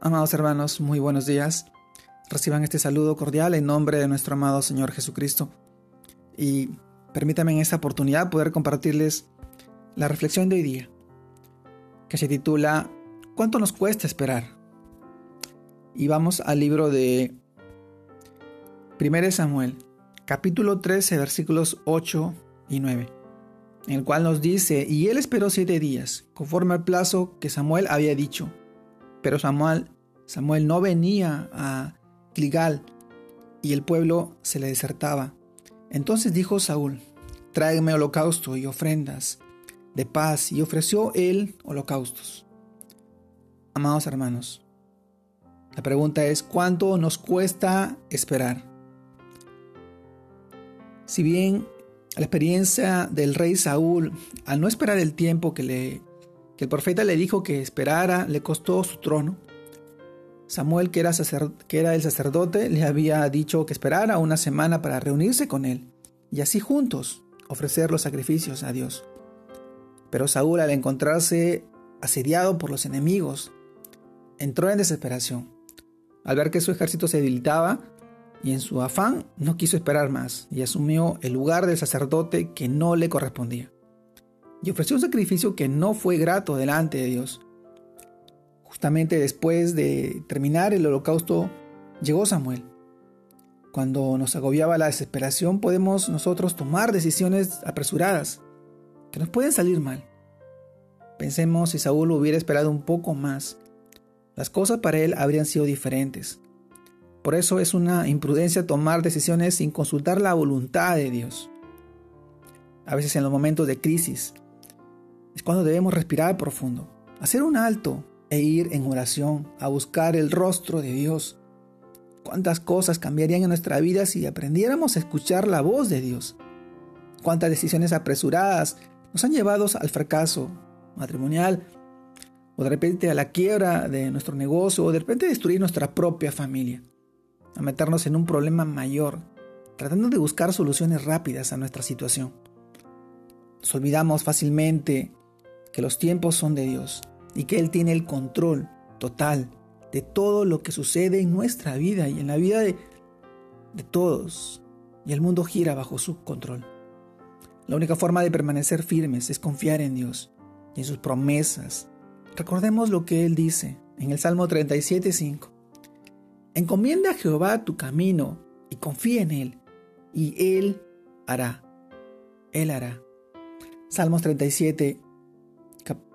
Amados hermanos, muy buenos días. Reciban este saludo cordial en nombre de nuestro amado Señor Jesucristo. Y permítanme en esta oportunidad poder compartirles la reflexión de hoy día, que se titula ¿Cuánto nos cuesta esperar? Y vamos al libro de 1 Samuel, capítulo 13, versículos 8 y 9, en el cual nos dice, y él esperó siete días, conforme al plazo que Samuel había dicho pero Samuel, Samuel no venía a Gilgal y el pueblo se le desertaba. Entonces dijo Saúl, tráigame holocausto y ofrendas de paz, y ofreció él holocaustos. Amados hermanos, la pregunta es, ¿cuánto nos cuesta esperar? Si bien la experiencia del rey Saúl, al no esperar el tiempo que le que el profeta le dijo que esperara le costó su trono. Samuel, que era, que era el sacerdote, le había dicho que esperara una semana para reunirse con él y así juntos ofrecer los sacrificios a Dios. Pero Saúl, al encontrarse asediado por los enemigos, entró en desesperación. Al ver que su ejército se debilitaba y en su afán no quiso esperar más y asumió el lugar del sacerdote que no le correspondía y ofreció un sacrificio que no fue grato delante de Dios. Justamente después de terminar el holocausto, llegó Samuel. Cuando nos agobiaba la desesperación podemos nosotros tomar decisiones apresuradas que nos pueden salir mal. Pensemos si Saúl hubiera esperado un poco más, las cosas para él habrían sido diferentes. Por eso es una imprudencia tomar decisiones sin consultar la voluntad de Dios. A veces en los momentos de crisis es cuando debemos respirar profundo, hacer un alto e ir en oración a buscar el rostro de Dios. ¿Cuántas cosas cambiarían en nuestra vida si aprendiéramos a escuchar la voz de Dios? ¿Cuántas decisiones apresuradas nos han llevado al fracaso matrimonial? O de repente a la quiebra de nuestro negocio, o de repente destruir nuestra propia familia, a meternos en un problema mayor, tratando de buscar soluciones rápidas a nuestra situación. Nos olvidamos fácilmente que los tiempos son de Dios y que Él tiene el control total de todo lo que sucede en nuestra vida y en la vida de, de todos. Y el mundo gira bajo su control. La única forma de permanecer firmes es confiar en Dios y en sus promesas. Recordemos lo que Él dice en el Salmo 37.5. Encomienda a Jehová tu camino y confía en Él, y Él hará. Él hará. Salmos 37,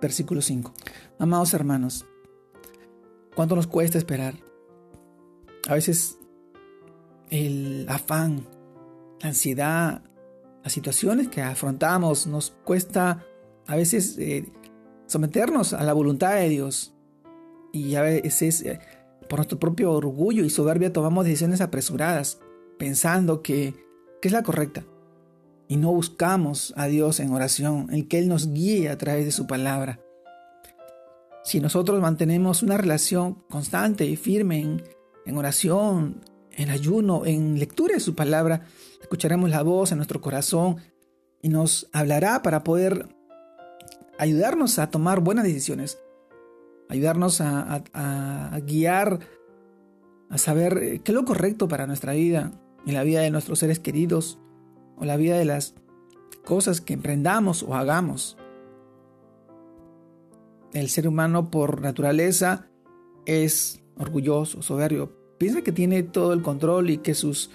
versículo 5. Amados hermanos, ¿cuánto nos cuesta esperar? A veces el afán, la ansiedad, las situaciones que afrontamos nos cuesta a veces eh, someternos a la voluntad de Dios. Y a veces eh, por nuestro propio orgullo y soberbia tomamos decisiones apresuradas, pensando que, que es la correcta y no buscamos a Dios en oración, en que Él nos guíe a través de su palabra. Si nosotros mantenemos una relación constante y firme en, en oración, en ayuno, en lectura de su palabra, escucharemos la voz en nuestro corazón y nos hablará para poder ayudarnos a tomar buenas decisiones, ayudarnos a, a, guiar, a saber qué es lo correcto para nuestra vida y la vida de nuestros seres queridos o la vida de las cosas que emprendamos o hagamos. El ser humano por naturaleza es orgulloso, soberbio. Piensa que tiene todo el control y que sus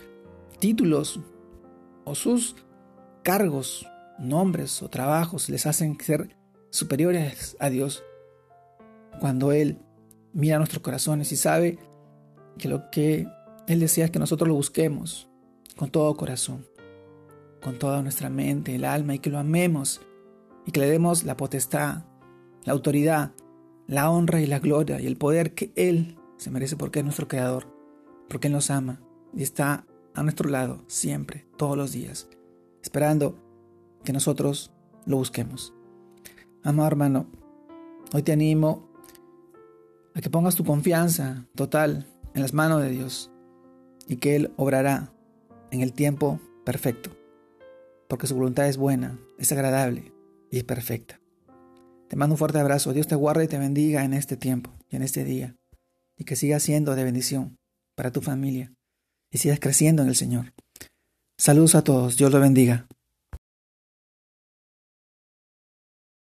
títulos o sus cargos, nombres o trabajos les hacen ser superiores a Dios. Cuando Él mira nuestros corazones y sabe que lo que Él desea es que nosotros lo busquemos con todo corazón con toda nuestra mente, el alma y que lo amemos y que le demos la potestad, la autoridad, la honra y la gloria y el poder que Él se merece porque es nuestro Creador, porque Él nos ama y está a nuestro lado siempre, todos los días, esperando que nosotros lo busquemos. Amado hermano, hoy te animo a que pongas tu confianza total en las manos de Dios y que Él obrará en el tiempo perfecto porque su voluntad es buena, es agradable y es perfecta. Te mando un fuerte abrazo, Dios te guarde y te bendiga en este tiempo y en este día. y que siga siendo de bendición para tu familia y sigas creciendo en el Señor. Saludos a todos, Dios lo bendiga.